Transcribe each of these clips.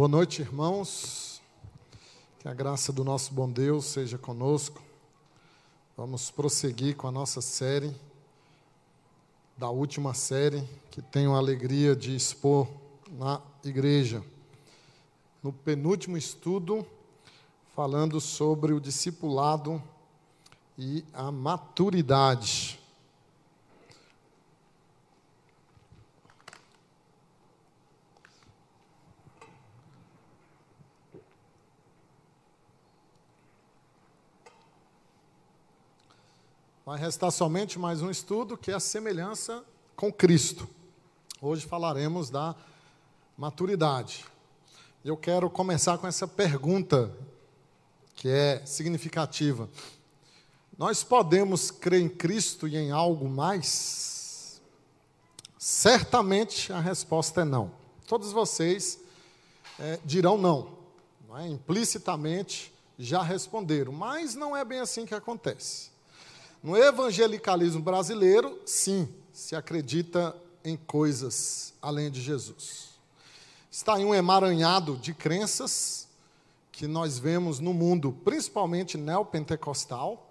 Boa noite, irmãos. Que a graça do nosso bom Deus seja conosco. Vamos prosseguir com a nossa série, da última série, que tenho a alegria de expor na igreja. No penúltimo estudo, falando sobre o discipulado e a maturidade. Vai restar somente mais um estudo que é a semelhança com Cristo. Hoje falaremos da maturidade. Eu quero começar com essa pergunta que é significativa. Nós podemos crer em Cristo e em algo mais? Certamente a resposta é não. Todos vocês é, dirão não, não é? implicitamente já responderam, mas não é bem assim que acontece. No evangelicalismo brasileiro, sim, se acredita em coisas além de Jesus. Está em um emaranhado de crenças que nós vemos no mundo, principalmente neopentecostal.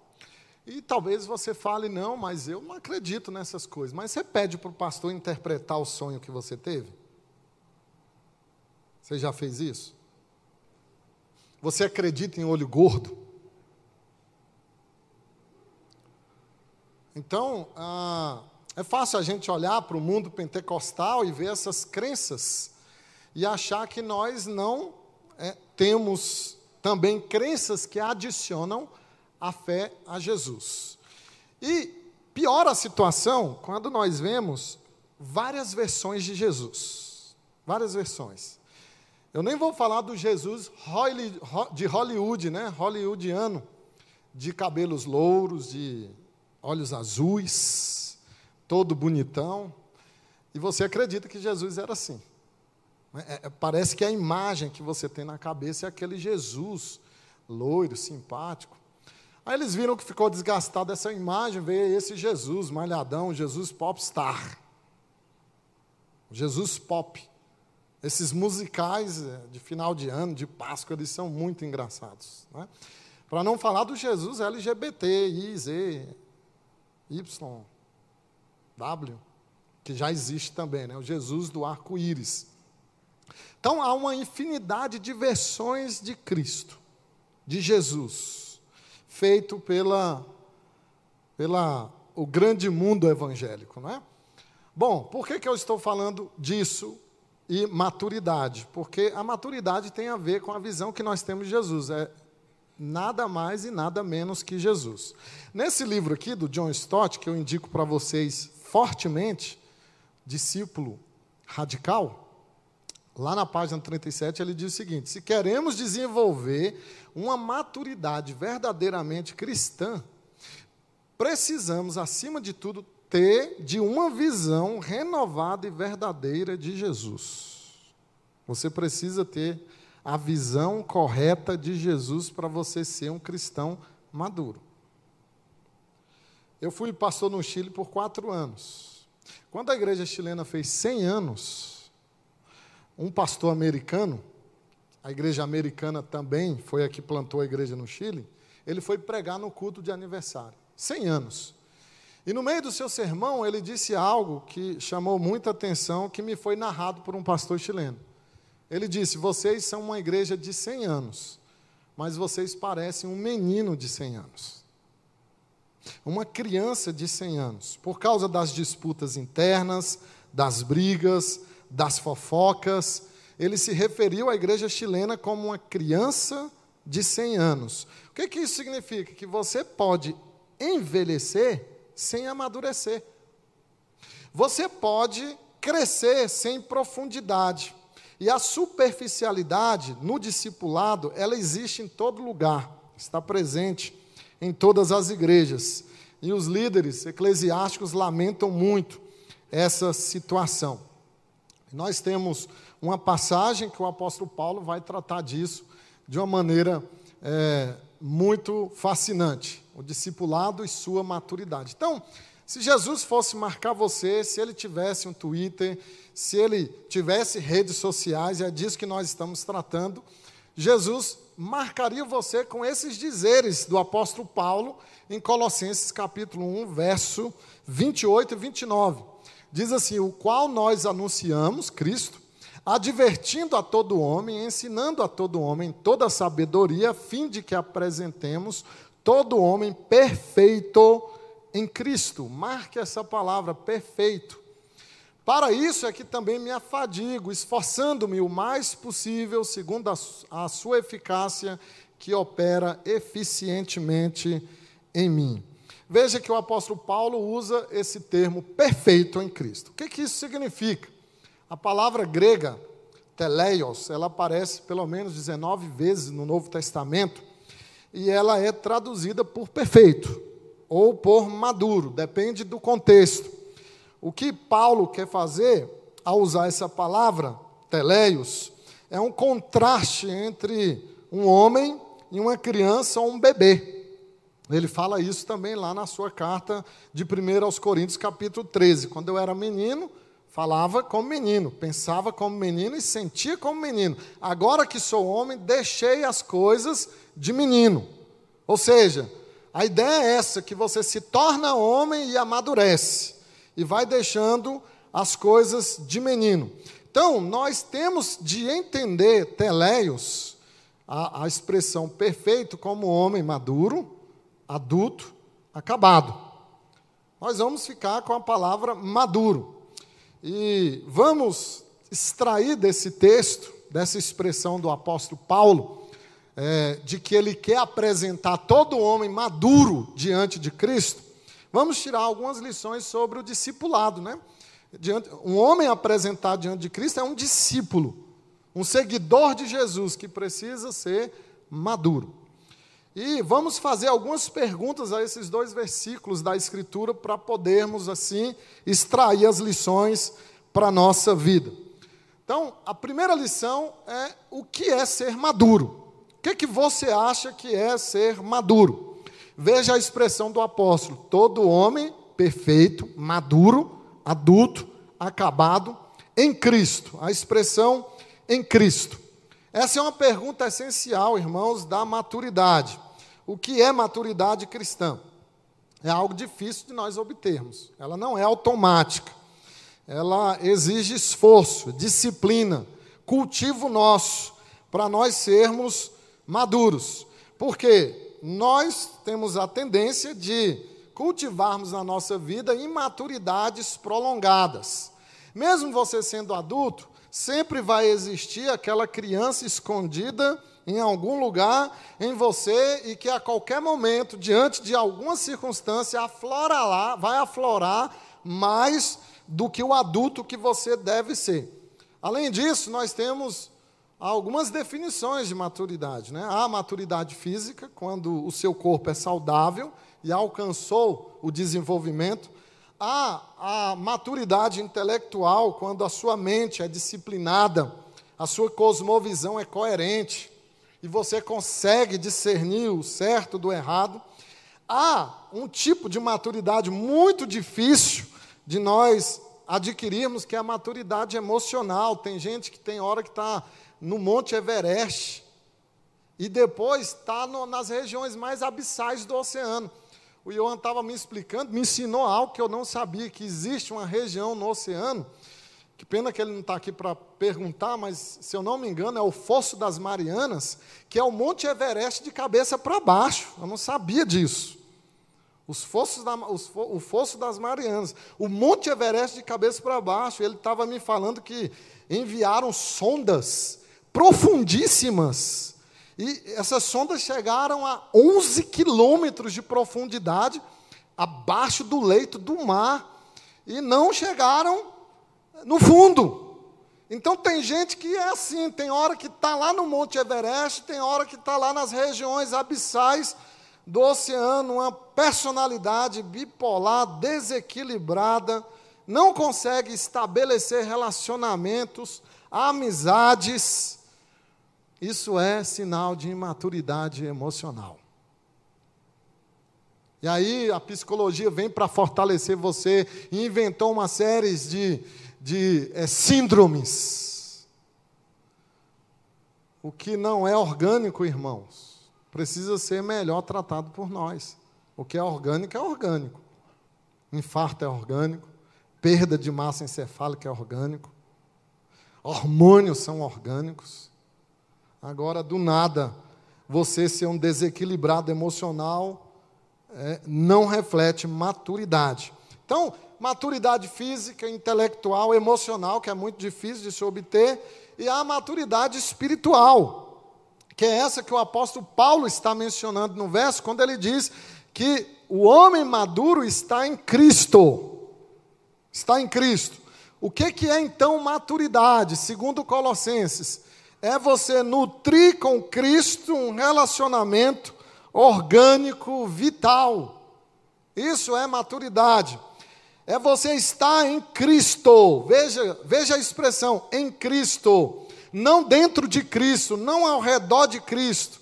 E talvez você fale, não, mas eu não acredito nessas coisas. Mas você pede para o pastor interpretar o sonho que você teve? Você já fez isso? Você acredita em olho gordo? Então, ah, é fácil a gente olhar para o mundo pentecostal e ver essas crenças e achar que nós não é, temos também crenças que adicionam a fé a Jesus. E piora a situação quando nós vemos várias versões de Jesus. Várias versões. Eu nem vou falar do Jesus de Hollywood, né? Hollywoodiano, de cabelos louros, de olhos azuis, todo bonitão, e você acredita que Jesus era assim. É, é, parece que a imagem que você tem na cabeça é aquele Jesus loiro, simpático. Aí eles viram que ficou desgastado essa imagem, veio esse Jesus malhadão, Jesus popstar. Jesus pop. Esses musicais é, de final de ano, de Páscoa, eles são muito engraçados. Né? Para não falar do Jesus LGBT, I, Z, Y, W, que já existe também, né? o Jesus do arco-íris. Então há uma infinidade de versões de Cristo, de Jesus, feito pela, pela o grande mundo evangélico, não é? Bom, por que, que eu estou falando disso e maturidade? Porque a maturidade tem a ver com a visão que nós temos de Jesus. É nada mais e nada menos que Jesus. Nesse livro aqui do John Stott, que eu indico para vocês fortemente, discípulo radical, lá na página 37 ele diz o seguinte: se queremos desenvolver uma maturidade verdadeiramente cristã, precisamos, acima de tudo, ter de uma visão renovada e verdadeira de Jesus. Você precisa ter a visão correta de Jesus para você ser um cristão maduro. Eu fui pastor no Chile por quatro anos. Quando a igreja chilena fez 100 anos, um pastor americano, a igreja americana também foi a que plantou a igreja no Chile, ele foi pregar no culto de aniversário. 100 anos. E no meio do seu sermão, ele disse algo que chamou muita atenção, que me foi narrado por um pastor chileno. Ele disse: Vocês são uma igreja de 100 anos, mas vocês parecem um menino de 100 anos. Uma criança de 100 anos, por causa das disputas internas, das brigas, das fofocas. Ele se referiu à igreja chilena como uma criança de 100 anos. O que, que isso significa? Que você pode envelhecer sem amadurecer. Você pode crescer sem profundidade. E a superficialidade no discipulado, ela existe em todo lugar, está presente em todas as igrejas. E os líderes eclesiásticos lamentam muito essa situação. Nós temos uma passagem que o apóstolo Paulo vai tratar disso de uma maneira é, muito fascinante: o discipulado e sua maturidade. Então, Se Jesus fosse marcar você, se ele tivesse um Twitter, se ele tivesse redes sociais, é disso que nós estamos tratando, Jesus marcaria você com esses dizeres do apóstolo Paulo em Colossenses capítulo 1, verso 28 e 29. Diz assim: O qual nós anunciamos, Cristo, advertindo a todo homem, ensinando a todo homem toda a sabedoria, a fim de que apresentemos todo homem perfeito em Cristo. Marque essa palavra, perfeito. Para isso é que também me afadigo, esforçando-me o mais possível, segundo a, a sua eficácia, que opera eficientemente em mim. Veja que o apóstolo Paulo usa esse termo perfeito em Cristo. O que, que isso significa? A palavra grega, teleios, ela aparece pelo menos 19 vezes no Novo Testamento e ela é traduzida por perfeito ou por maduro, depende do contexto. O que Paulo quer fazer ao usar essa palavra, teleios, é um contraste entre um homem e uma criança ou um bebê. Ele fala isso também lá na sua carta de 1 aos Coríntios, capítulo 13. Quando eu era menino, falava como menino, pensava como menino e sentia como menino. Agora que sou homem, deixei as coisas de menino. Ou seja, a ideia é essa: que você se torna homem e amadurece, e vai deixando as coisas de menino. Então, nós temos de entender teleios, a, a expressão perfeito, como homem maduro, adulto, acabado. Nós vamos ficar com a palavra maduro. E vamos extrair desse texto, dessa expressão do apóstolo Paulo, é, de que ele quer apresentar todo homem maduro diante de Cristo, vamos tirar algumas lições sobre o discipulado. Né? Diante, um homem apresentado diante de Cristo é um discípulo, um seguidor de Jesus que precisa ser maduro. E vamos fazer algumas perguntas a esses dois versículos da Escritura para podermos, assim, extrair as lições para a nossa vida. Então, a primeira lição é o que é ser maduro. O que, que você acha que é ser maduro? Veja a expressão do apóstolo: todo homem perfeito, maduro, adulto, acabado em Cristo. A expressão em Cristo. Essa é uma pergunta essencial, irmãos, da maturidade. O que é maturidade cristã? É algo difícil de nós obtermos. Ela não é automática. Ela exige esforço, disciplina, cultivo nosso, para nós sermos maduros. Porque nós temos a tendência de cultivarmos na nossa vida imaturidades prolongadas. Mesmo você sendo adulto, sempre vai existir aquela criança escondida em algum lugar em você e que a qualquer momento, diante de alguma circunstância, aflora lá, vai aflorar mais do que o adulto que você deve ser. Além disso, nós temos há algumas definições de maturidade. Né? Há a maturidade física, quando o seu corpo é saudável e alcançou o desenvolvimento. Há a maturidade intelectual, quando a sua mente é disciplinada, a sua cosmovisão é coerente e você consegue discernir o certo do errado. Há um tipo de maturidade muito difícil de nós adquirirmos, que é a maturidade emocional. Tem gente que tem hora que está no Monte Everest, e depois está nas regiões mais abissais do oceano. O Johan estava me explicando, me ensinou algo que eu não sabia, que existe uma região no oceano, que pena que ele não está aqui para perguntar, mas se eu não me engano é o Fosso das Marianas, que é o Monte Everest de cabeça para baixo. Eu não sabia disso. Os fossos da, os, o Fosso das Marianas. O Monte Everest de cabeça para baixo. Ele estava me falando que enviaram sondas profundíssimas. E essas sondas chegaram a 11 quilômetros de profundidade, abaixo do leito do mar, e não chegaram no fundo. Então tem gente que é assim, tem hora que está lá no Monte Everest, tem hora que está lá nas regiões abissais do oceano, uma personalidade bipolar, desequilibrada, não consegue estabelecer relacionamentos, amizades, isso é sinal de imaturidade emocional. E aí a psicologia vem para fortalecer você e inventou uma série de, de é, síndromes. O que não é orgânico, irmãos, precisa ser melhor tratado por nós. O que é orgânico é orgânico. Infarto é orgânico, perda de massa encefálica é orgânico, hormônios são orgânicos. Agora, do nada, você ser um desequilibrado emocional é, não reflete maturidade. Então, maturidade física, intelectual, emocional, que é muito difícil de se obter, e a maturidade espiritual, que é essa que o apóstolo Paulo está mencionando no verso, quando ele diz que o homem maduro está em Cristo. Está em Cristo. O que, que é então maturidade? Segundo Colossenses, é você nutrir com Cristo um relacionamento orgânico, vital. Isso é maturidade. É você estar em Cristo. Veja, veja a expressão, em Cristo. Não dentro de Cristo, não ao redor de Cristo.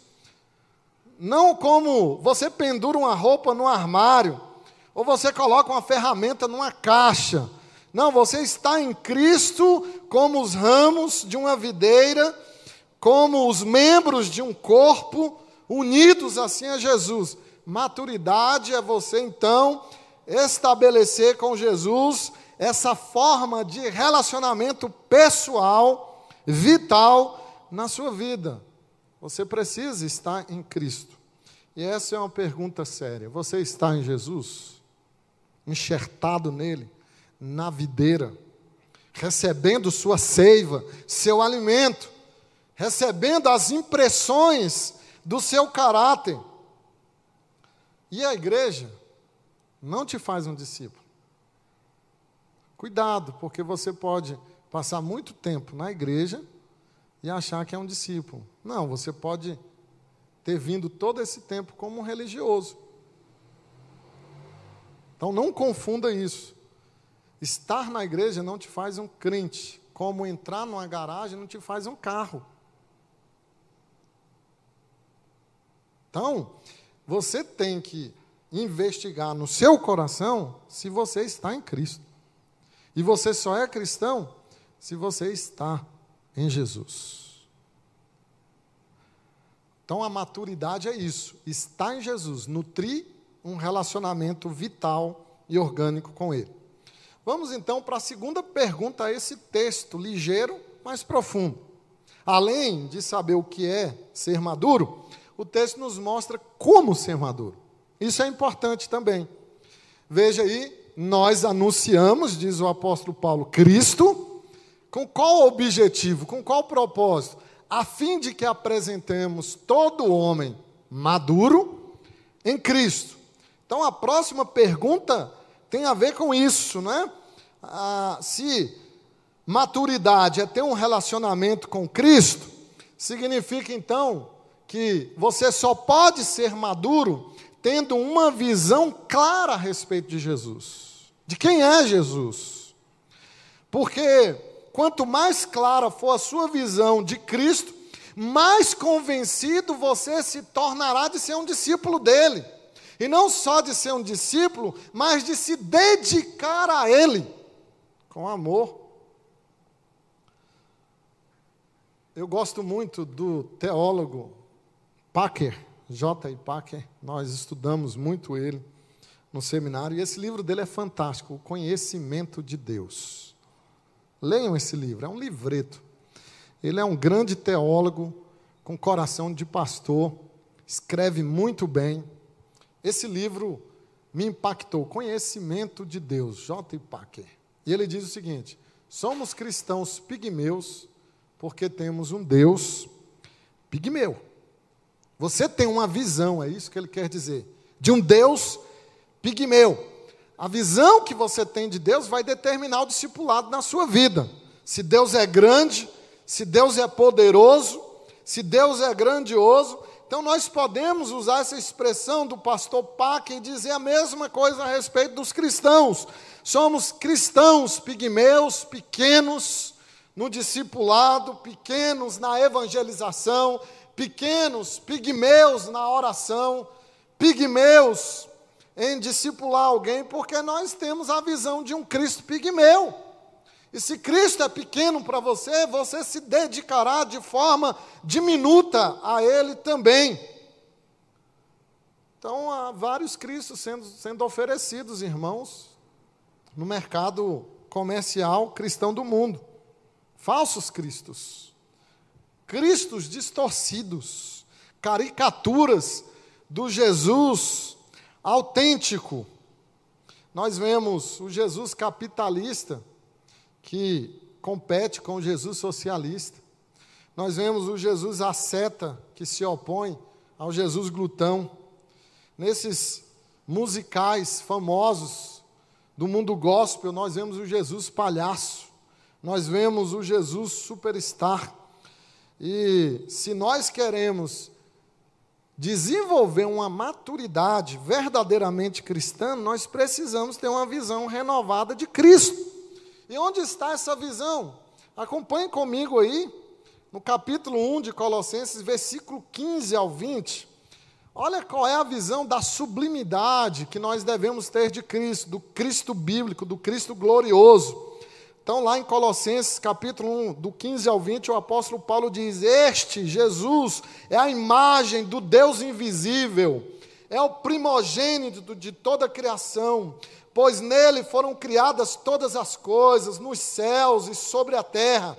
Não como você pendura uma roupa no armário, ou você coloca uma ferramenta numa caixa. Não, você está em Cristo como os ramos de uma videira, como os membros de um corpo unidos assim a Jesus. Maturidade é você então estabelecer com Jesus essa forma de relacionamento pessoal, vital na sua vida. Você precisa estar em Cristo. E essa é uma pergunta séria. Você está em Jesus? Enxertado nele, na videira, recebendo sua seiva, seu alimento, recebendo as impressões do seu caráter. E a igreja não te faz um discípulo. Cuidado, porque você pode passar muito tempo na igreja e achar que é um discípulo. Não, você pode ter vindo todo esse tempo como um religioso. Então não confunda isso. Estar na igreja não te faz um crente, como entrar numa garagem não te faz um carro. Então, você tem que investigar no seu coração se você está em Cristo. E você só é cristão se você está em Jesus. Então a maturidade é isso, está em Jesus, nutrir um relacionamento vital e orgânico com Ele. Vamos então para a segunda pergunta a esse texto, ligeiro, mas profundo. Além de saber o que é ser maduro, o texto nos mostra como ser maduro. Isso é importante também. Veja aí, nós anunciamos, diz o apóstolo Paulo, Cristo, com qual objetivo, com qual propósito? A fim de que apresentemos todo homem maduro em Cristo. Então a próxima pergunta tem a ver com isso, né? Ah, se maturidade é ter um relacionamento com Cristo, significa então que você só pode ser maduro tendo uma visão clara a respeito de Jesus. De quem é Jesus? Porque quanto mais clara for a sua visão de Cristo, mais convencido você se tornará de ser um discípulo dele. E não só de ser um discípulo, mas de se dedicar a ele com amor. Eu gosto muito do teólogo Packer, J. Packer, nós estudamos muito ele no seminário, e esse livro dele é fantástico, O Conhecimento de Deus. Leiam esse livro, é um livreto. Ele é um grande teólogo, com coração de pastor, escreve muito bem. Esse livro me impactou, Conhecimento de Deus, J. Packer. E ele diz o seguinte: somos cristãos pigmeus porque temos um Deus pigmeu. Você tem uma visão, é isso que ele quer dizer, de um Deus pigmeu. A visão que você tem de Deus vai determinar o discipulado na sua vida. Se Deus é grande, se Deus é poderoso, se Deus é grandioso, então nós podemos usar essa expressão do pastor Pac e dizer a mesma coisa a respeito dos cristãos. Somos cristãos pigmeus, pequenos no discipulado, pequenos na evangelização, pequenos, pigmeus na oração, pigmeus em discipular alguém porque nós temos a visão de um Cristo pigmeu. E se Cristo é pequeno para você, você se dedicará de forma diminuta a Ele também. Então, há vários Cristos sendo, sendo oferecidos, irmãos, no mercado comercial cristão do mundo. Falsos Cristos. Cristos distorcidos. Caricaturas do Jesus autêntico. Nós vemos o Jesus capitalista que compete com o Jesus socialista. Nós vemos o Jesus asceta que se opõe ao Jesus glutão. Nesses musicais famosos do mundo gospel, nós vemos o Jesus palhaço, nós vemos o Jesus superstar. E se nós queremos desenvolver uma maturidade verdadeiramente cristã, nós precisamos ter uma visão renovada de Cristo. E onde está essa visão? Acompanhe comigo aí, no capítulo 1 de Colossenses, versículo 15 ao 20. Olha qual é a visão da sublimidade que nós devemos ter de Cristo, do Cristo bíblico, do Cristo glorioso. Então, lá em Colossenses capítulo 1, do 15 ao 20, o apóstolo Paulo diz: Este, Jesus, é a imagem do Deus invisível, é o primogênito de toda a criação, pois nele foram criadas todas as coisas, nos céus e sobre a terra,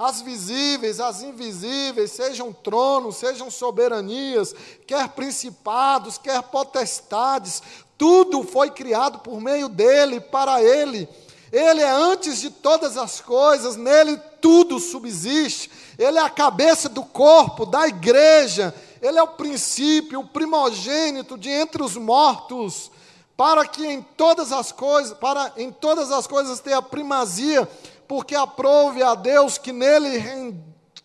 as visíveis, as invisíveis, sejam tronos, sejam soberanias, quer principados, quer potestades, tudo foi criado por meio dele, para ele ele é antes de todas as coisas, nele tudo subsiste. Ele é a cabeça do corpo, da igreja. Ele é o princípio, o primogênito de entre os mortos, para que em todas as coisas, para em todas as coisas tenha primazia, porque aprove a Deus que nele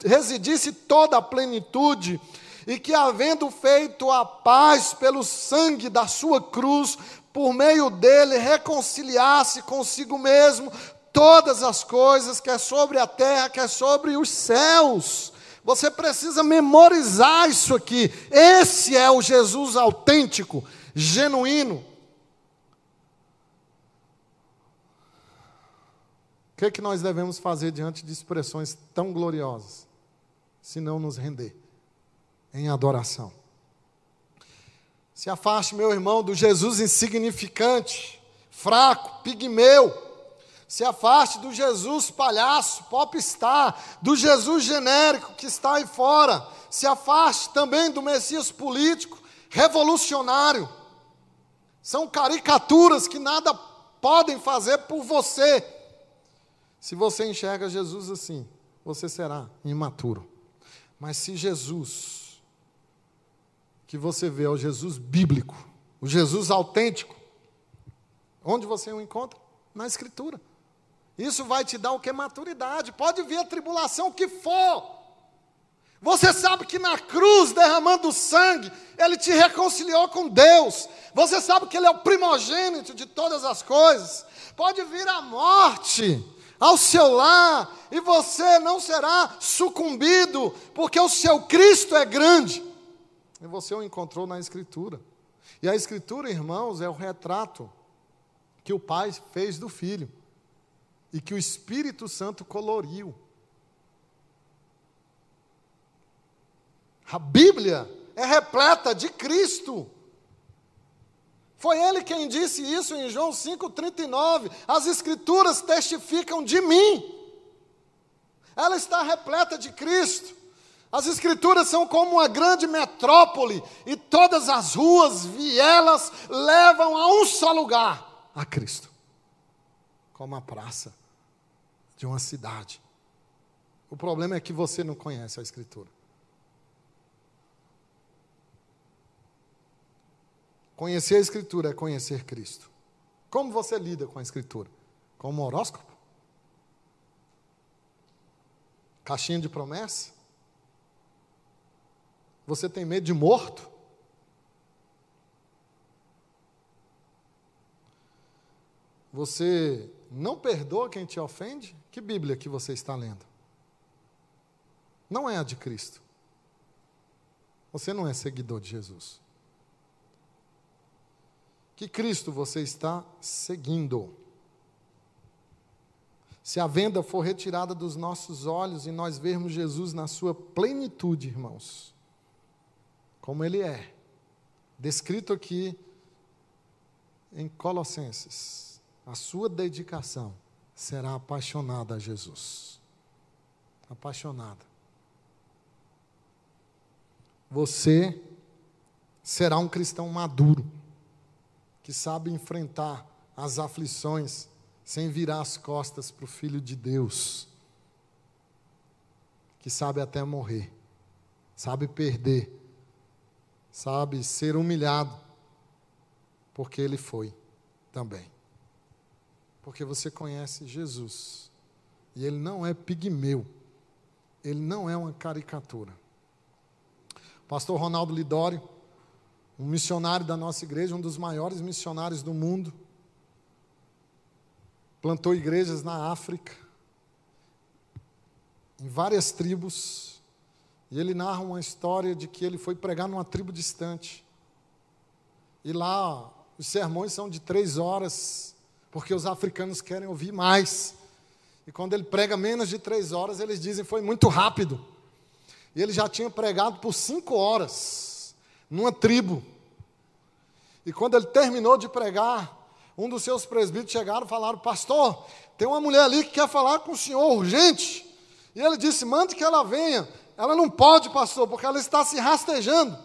residisse toda a plenitude e que, havendo feito a paz pelo sangue da sua cruz, por meio dele reconciliasse consigo mesmo todas as coisas, quer sobre a terra, quer sobre os céus. Você precisa memorizar isso aqui. Esse é o Jesus autêntico, genuíno. O que, é que nós devemos fazer diante de expressões tão gloriosas? Se não nos render em adoração. Se afaste, meu irmão, do Jesus insignificante, fraco, pigmeu. Se afaste do Jesus palhaço, popstar, do Jesus genérico que está aí fora. Se afaste também do Messias político, revolucionário. São caricaturas que nada podem fazer por você. Se você enxerga Jesus assim, você será imaturo. Mas se Jesus que você vê é o Jesus bíblico, o Jesus autêntico. Onde você o encontra? Na Escritura. Isso vai te dar o que? Maturidade. Pode vir a tribulação que for. Você sabe que na cruz, derramando sangue, Ele te reconciliou com Deus. Você sabe que Ele é o primogênito de todas as coisas. Pode vir a morte ao seu lar e você não será sucumbido, porque o seu Cristo é grande. E você o encontrou na Escritura. E a Escritura, irmãos, é o retrato que o Pai fez do Filho e que o Espírito Santo coloriu. A Bíblia é repleta de Cristo. Foi ele quem disse isso em João 5,39. As Escrituras testificam de mim. Ela está repleta de Cristo. As Escrituras são como uma grande metrópole e todas as ruas, vielas, levam a um só lugar a Cristo como a praça de uma cidade. O problema é que você não conhece a Escritura. Conhecer a Escritura é conhecer Cristo. Como você lida com a Escritura? Como um horóscopo? Caixinha de promessa? Você tem medo de morto? Você não perdoa quem te ofende? Que Bíblia que você está lendo? Não é a de Cristo. Você não é seguidor de Jesus. Que Cristo você está seguindo? Se a venda for retirada dos nossos olhos e nós vermos Jesus na sua plenitude, irmãos, como ele é, descrito aqui em Colossenses, a sua dedicação será apaixonada a Jesus. Apaixonada. Você será um cristão maduro, que sabe enfrentar as aflições sem virar as costas para o Filho de Deus, que sabe até morrer, sabe perder, sabe ser humilhado, porque ele foi também. Porque você conhece Jesus, e ele não é pigmeu, ele não é uma caricatura. Pastor Ronaldo Lidório, um missionário da nossa igreja, um dos maiores missionários do mundo, plantou igrejas na África, em várias tribos, e ele narra uma história de que ele foi pregar numa tribo distante. E lá os sermões são de três horas, porque os africanos querem ouvir mais. E quando ele prega menos de três horas, eles dizem foi muito rápido. E ele já tinha pregado por cinco horas, numa tribo. E quando ele terminou de pregar, um dos seus presbíteros chegaram e falaram: Pastor, tem uma mulher ali que quer falar com o senhor urgente. E ele disse: Mande que ela venha. Ela não pode, pastor, porque ela está se rastejando.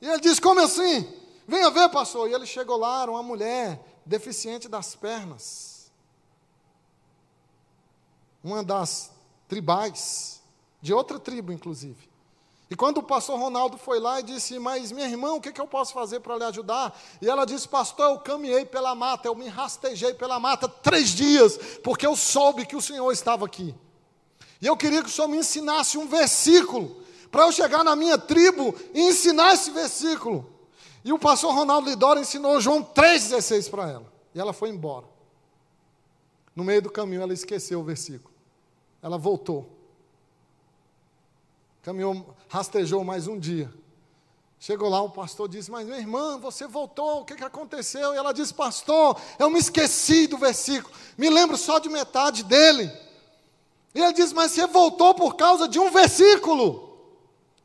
E ele disse: Como assim? Venha ver, pastor. E ele chegou lá, era uma mulher deficiente das pernas. Uma das tribais, de outra tribo, inclusive. E quando o pastor Ronaldo foi lá e disse, mas minha irmã, o que, que eu posso fazer para lhe ajudar? E ela disse, pastor, eu caminhei pela mata, eu me rastejei pela mata três dias, porque eu soube que o Senhor estava aqui. E eu queria que o Senhor me ensinasse um versículo, para eu chegar na minha tribo e ensinar esse versículo. E o pastor Ronaldo Lidoro ensinou João 3,16 para ela. E ela foi embora. No meio do caminho, ela esqueceu o versículo. Ela voltou. Caminhou, rastejou mais um dia. Chegou lá, o pastor disse: Mas minha irmã, você voltou, o que, que aconteceu? E ela disse: Pastor, eu me esqueci do versículo, me lembro só de metade dele. E ele disse: Mas você voltou por causa de um versículo.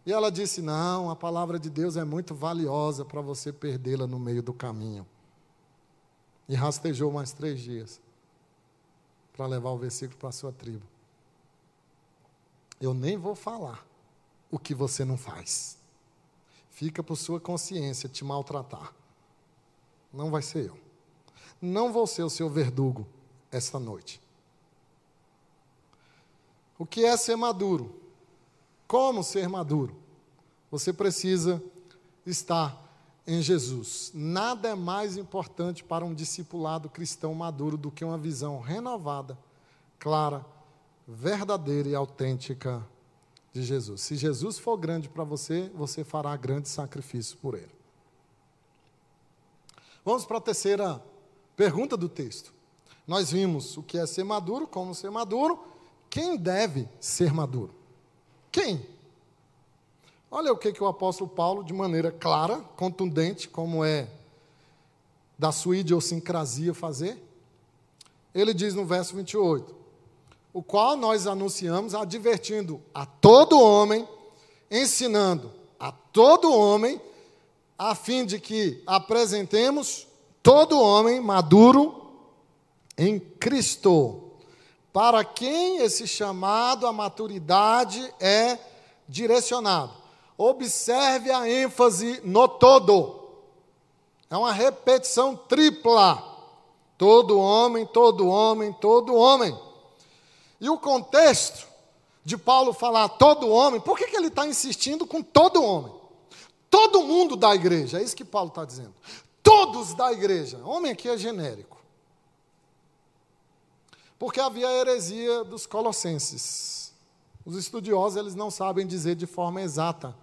E ela disse: Não, a palavra de Deus é muito valiosa para você perdê-la no meio do caminho. E rastejou mais três dias para levar o versículo para a sua tribo. Eu nem vou falar o que você não faz. Fica por sua consciência te maltratar. Não vai ser eu. Não vou ser o seu verdugo esta noite. O que é ser maduro? Como ser maduro? Você precisa estar em Jesus. Nada é mais importante para um discipulado cristão maduro do que uma visão renovada, clara, verdadeira e autêntica de Jesus. Se Jesus for grande para você, você fará grande sacrifício por ele. Vamos para a terceira pergunta do texto. Nós vimos o que é ser maduro, como ser maduro. Quem deve ser maduro? Quem? Olha o que, que o apóstolo Paulo, de maneira clara, contundente, como é da sua idiosincrasia fazer. Ele diz no verso 28: o qual nós anunciamos, advertindo a todo homem, ensinando a todo homem, a fim de que apresentemos todo homem maduro em Cristo. Para quem esse chamado à maturidade é direcionado. Observe a ênfase no todo. É uma repetição tripla. Todo homem, todo homem, todo homem. E o contexto de Paulo falar todo homem, por que, que ele está insistindo com todo homem? Todo mundo da igreja, é isso que Paulo está dizendo. Todos da igreja. Homem aqui é genérico. Porque havia a heresia dos colossenses. Os estudiosos eles não sabem dizer de forma exata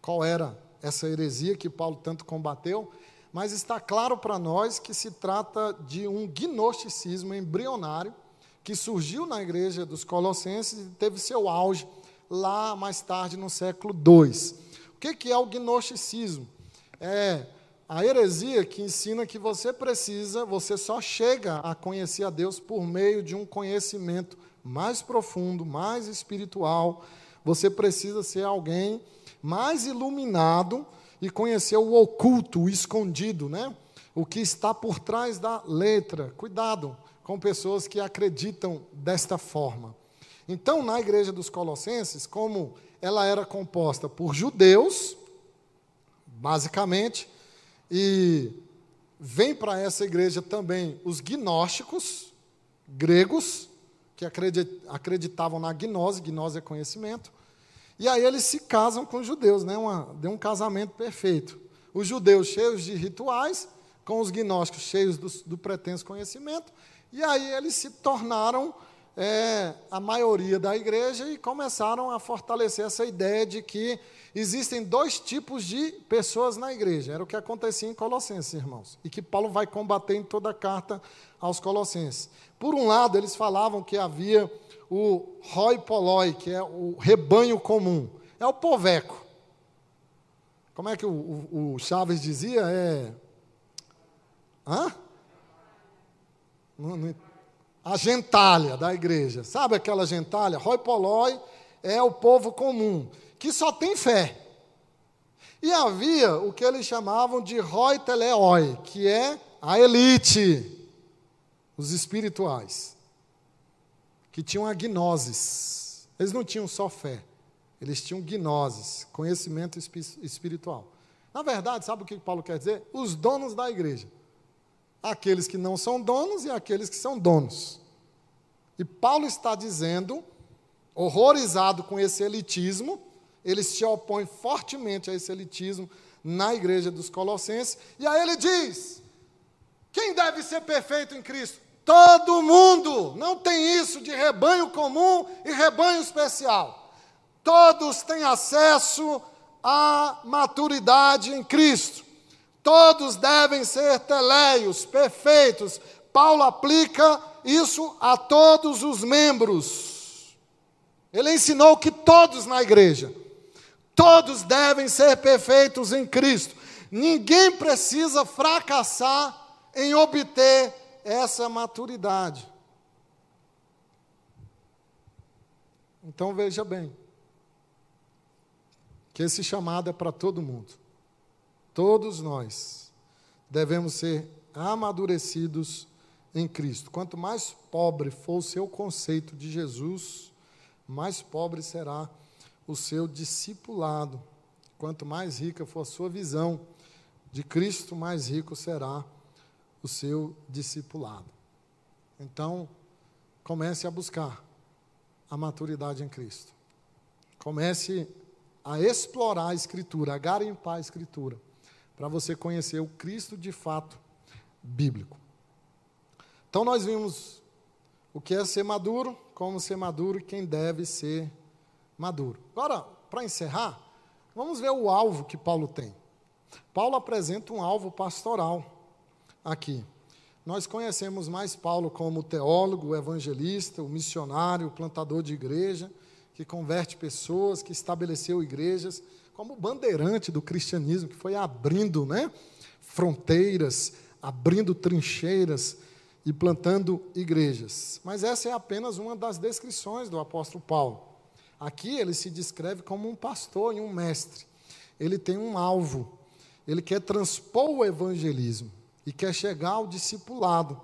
qual era essa heresia que Paulo tanto combateu, mas está claro para nós que se trata de um gnosticismo embrionário que surgiu na igreja dos Colossenses e teve seu auge lá mais tarde no século II. O que é o gnosticismo? É a heresia que ensina que você precisa, você só chega a conhecer a Deus por meio de um conhecimento mais profundo, mais espiritual. Você precisa ser alguém mais iluminado e conhecer o oculto, o escondido, né? O que está por trás da letra. Cuidado com pessoas que acreditam desta forma. Então, na igreja dos Colossenses, como ela era composta por judeus, basicamente, e vem para essa igreja também os gnósticos, gregos, que acreditavam na gnose, gnose é conhecimento, e aí eles se casam com os judeus, né? Uma, deu um casamento perfeito. Os judeus cheios de rituais, com os gnósticos cheios do, do pretenso conhecimento, e aí eles se tornaram é, a maioria da igreja e começaram a fortalecer essa ideia de que existem dois tipos de pessoas na igreja. Era o que acontecia em Colossenses, irmãos, e que Paulo vai combater em toda a carta aos Colossenses. Por um lado, eles falavam que havia o roi poloi, que é o rebanho comum, é o poveco. Como é que o, o, o Chaves dizia? É. Hã? Não, não, a gentalha da igreja. Sabe aquela gentalha? Roi poloi é o povo comum que só tem fé. E havia o que eles chamavam de roi teleoi, que é a elite, os espirituais, que tinham a. Eles não tinham só fé, eles tinham gnoses, conhecimento espiritual. Na verdade, sabe o que Paulo quer dizer? Os donos da igreja. Aqueles que não são donos e aqueles que são donos. E Paulo está dizendo, horrorizado com esse elitismo, ele se opõe fortemente a esse elitismo na igreja dos Colossenses. E aí ele diz: quem deve ser perfeito em Cristo? Todo mundo. Não tem isso de rebanho comum e rebanho especial. Todos têm acesso à maturidade em Cristo. Todos devem ser teleios, perfeitos. Paulo aplica isso a todos os membros. Ele ensinou que todos na igreja Todos devem ser perfeitos em Cristo. Ninguém precisa fracassar em obter essa maturidade. Então veja bem, que esse chamado é para todo mundo. Todos nós devemos ser amadurecidos em Cristo. Quanto mais pobre for o seu conceito de Jesus, mais pobre será o seu discipulado. Quanto mais rica for a sua visão de Cristo, mais rico será o seu discipulado. Então, comece a buscar a maturidade em Cristo. Comece a explorar a Escritura, a garimpar a Escritura, para você conhecer o Cristo de fato bíblico. Então, nós vimos o que é ser maduro, como ser maduro e quem deve ser maduro. Agora, para encerrar, vamos ver o alvo que Paulo tem. Paulo apresenta um alvo pastoral aqui. Nós conhecemos mais Paulo como teólogo, evangelista, o missionário, o plantador de igreja, que converte pessoas, que estabeleceu igrejas, como bandeirante do cristianismo, que foi abrindo né, fronteiras, abrindo trincheiras e plantando igrejas. Mas essa é apenas uma das descrições do apóstolo Paulo. Aqui ele se descreve como um pastor e um mestre. Ele tem um alvo. Ele quer transpor o evangelismo e quer chegar ao discipulado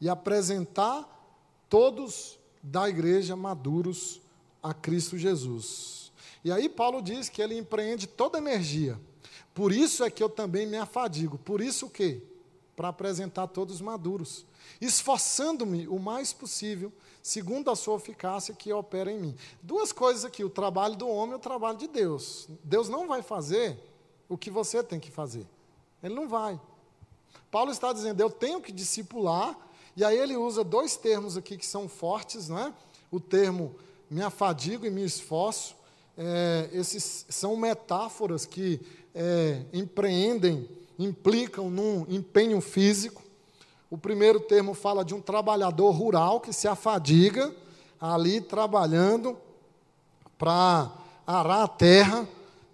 e apresentar todos da igreja maduros a Cristo Jesus. E aí Paulo diz que ele empreende toda energia. Por isso é que eu também me afadigo. Por isso o quê? Para apresentar todos maduros, esforçando-me o mais possível segundo a sua eficácia que opera em mim. Duas coisas aqui: o trabalho do homem e o trabalho de Deus. Deus não vai fazer o que você tem que fazer. Ele não vai. Paulo está dizendo: eu tenho que discipular, e aí ele usa dois termos aqui que são fortes, não é? O termo me afadigo e me esforço. É, esses são metáforas que é, empreendem, implicam num empenho físico. O primeiro termo fala de um trabalhador rural que se afadiga ali trabalhando para arar a terra,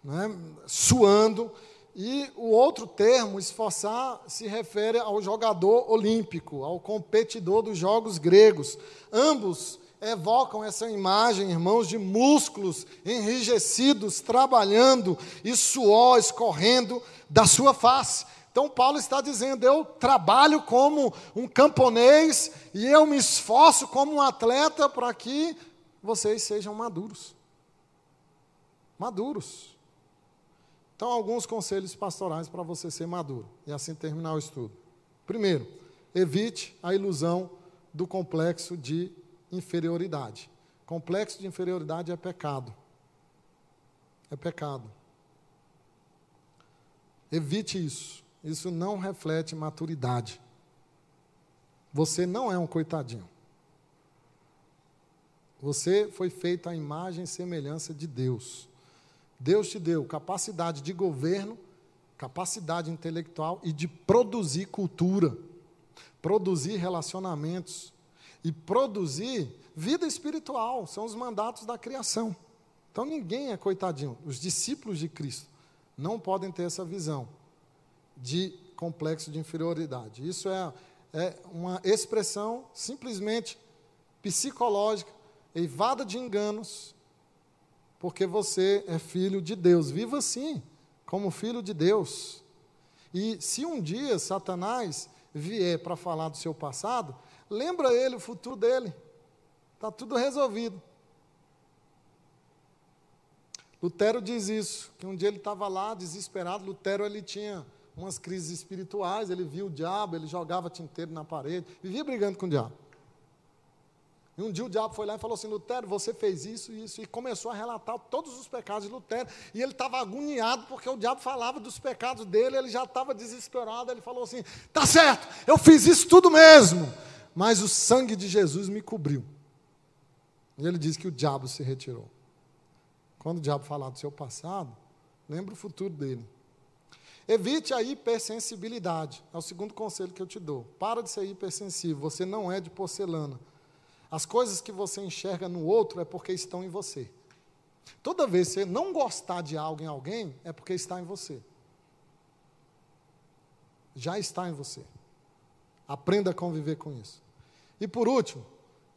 né, suando, E o outro termo, esforçar, se refere ao jogador olímpico, ao competidor dos jogos gregos. Ambos evocam essa imagem, irmãos, de músculos enrijecidos, trabalhando e suor escorrendo da sua face. Então, Paulo está dizendo: eu trabalho como um camponês e eu me esforço como um atleta para que vocês sejam maduros. Maduros. Então, alguns conselhos pastorais para você ser maduro e assim terminar o estudo. Primeiro, evite a ilusão do complexo de inferioridade. Complexo de inferioridade é pecado. É pecado. Evite isso. Isso não reflete maturidade. Você não é um coitadinho. Você foi feito à imagem e semelhança de Deus. Deus te deu capacidade de governo, capacidade intelectual e de produzir cultura, produzir relacionamentos e produzir vida espiritual. São os mandatos da criação. Então ninguém é coitadinho. Os discípulos de Cristo não podem ter essa visão de complexo de inferioridade. Isso é, é uma expressão simplesmente psicológica, eivada de enganos, porque você é filho de Deus. Viva assim, como filho de Deus. E se um dia Satanás vier para falar do seu passado, lembra ele o futuro dele. Está tudo resolvido. Lutero diz isso, que um dia ele estava lá desesperado. Lutero ele tinha umas crises espirituais, ele viu o diabo, ele jogava tinteiro na parede, vivia brigando com o diabo. E um dia o diabo foi lá e falou assim: Lutero, você fez isso e isso. E começou a relatar todos os pecados de Lutero. E ele estava agoniado porque o diabo falava dos pecados dele, ele já estava desesperado. Ele falou assim: Tá certo, eu fiz isso tudo mesmo, mas o sangue de Jesus me cobriu. E ele diz que o diabo se retirou. Quando o diabo falar do seu passado, lembre o futuro dele. Evite a hipersensibilidade. É o segundo conselho que eu te dou. Para de ser hipersensível. Você não é de porcelana. As coisas que você enxerga no outro é porque estão em você. Toda vez que você não gostar de algo em alguém, é porque está em você. Já está em você. Aprenda a conviver com isso. E por último,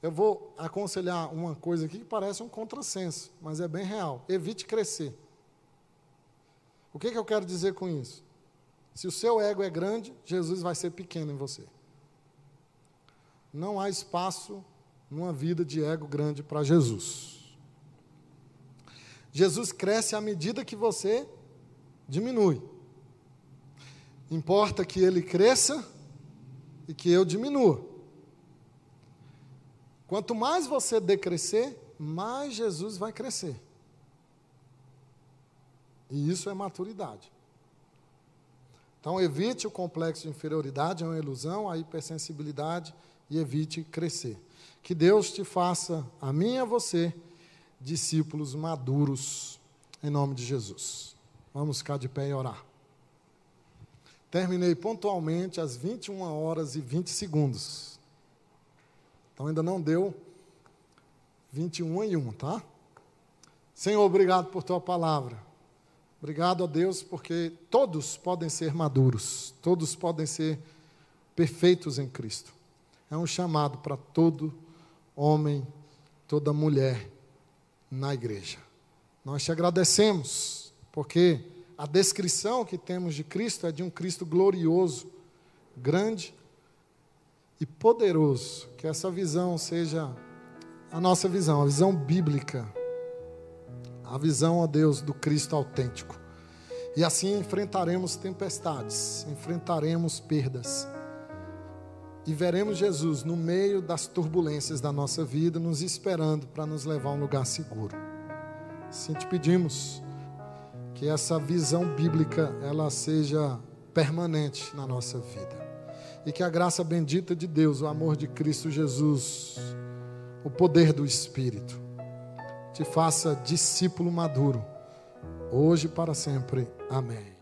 eu vou aconselhar uma coisa aqui que parece um contrassenso, mas é bem real. Evite crescer. O que, que eu quero dizer com isso? Se o seu ego é grande, Jesus vai ser pequeno em você. Não há espaço numa vida de ego grande para Jesus. Jesus cresce à medida que você diminui. Importa que ele cresça e que eu diminua. Quanto mais você decrescer, mais Jesus vai crescer. E isso é maturidade. Então, evite o complexo de inferioridade, é uma ilusão, a hipersensibilidade, e evite crescer. Que Deus te faça, a mim e a você, discípulos maduros, em nome de Jesus. Vamos ficar de pé e orar. Terminei pontualmente às 21 horas e 20 segundos. Então ainda não deu 21 e 1, tá? Senhor, obrigado por tua palavra. Obrigado a Deus, porque todos podem ser maduros, todos podem ser perfeitos em Cristo. É um chamado para todo homem, toda mulher na igreja. Nós te agradecemos, porque a descrição que temos de Cristo é de um Cristo glorioso, grande e poderoso. Que essa visão seja a nossa visão, a visão bíblica a visão, ó Deus, do Cristo autêntico. E assim enfrentaremos tempestades, enfrentaremos perdas. E veremos Jesus no meio das turbulências da nossa vida, nos esperando para nos levar a um lugar seguro. Assim te pedimos que essa visão bíblica ela seja permanente na nossa vida. E que a graça bendita de Deus, o amor de Cristo Jesus, o poder do Espírito, te faça discípulo maduro, hoje e para sempre. Amém.